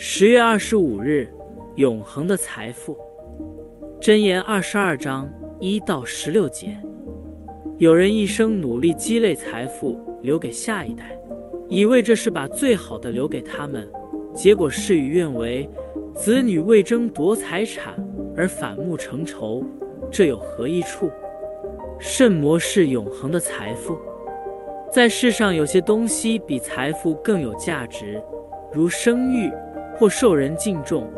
十月二十五日，永恒的财富。箴言二十二章一到十六节。有人一生努力积累财富，留给下一代，以为这是把最好的留给他们，结果事与愿违，子女为争夺财产而反目成仇，这有何益处？什么是永恒的财富？在世上有些东西比财富更有价值，如声誉。或受人敬重，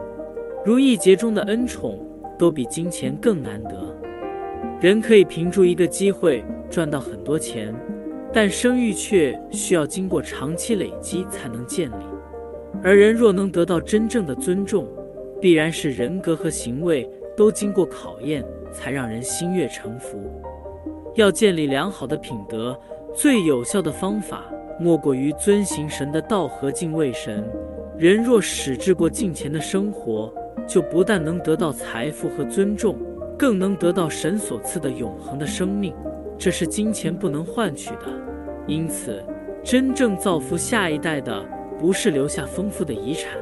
如义结中的恩宠，都比金钱更难得。人可以凭住一个机会赚到很多钱，但声誉却需要经过长期累积才能建立。而人若能得到真正的尊重，必然是人格和行为都经过考验，才让人心悦诚服。要建立良好的品德，最有效的方法莫过于遵行神的道和敬畏神。人若矢志过敬虔的生活，就不但能得到财富和尊重，更能得到神所赐的永恒的生命，这是金钱不能换取的。因此，真正造福下一代的，不是留下丰富的遗产，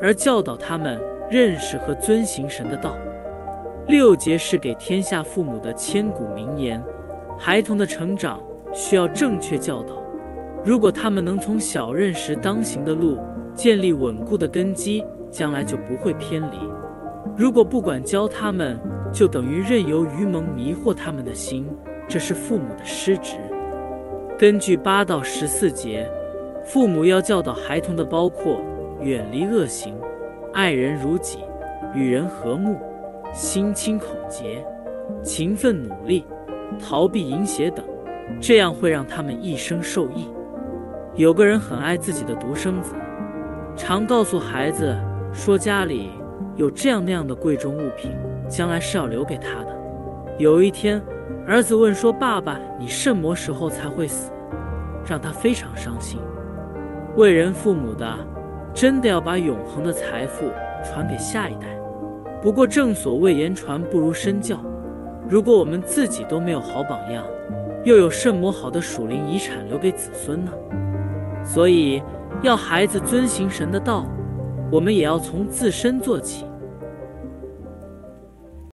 而教导他们认识和遵行神的道。六节是给天下父母的千古名言。孩童的成长需要正确教导，如果他们能从小认识当行的路，建立稳固的根基，将来就不会偏离。如果不管教他们，就等于任由愚蒙迷惑他们的心，这是父母的失职。根据八到十四节，父母要教导孩童的包括：远离恶行，爱人如己，与人和睦，心清口洁，勤奋努力，逃避淫邪等，这样会让他们一生受益。有个人很爱自己的独生子。常告诉孩子说，家里有这样那样的贵重物品，将来是要留给他的。有一天，儿子问说：“爸爸，你什么时候才会死？”让他非常伤心。为人父母的，真的要把永恒的财富传给下一代。不过，正所谓言传不如身教。如果我们自己都没有好榜样，又有什么好的属灵遗产留给子孙呢？所以。要孩子遵行神的道，我们也要从自身做起。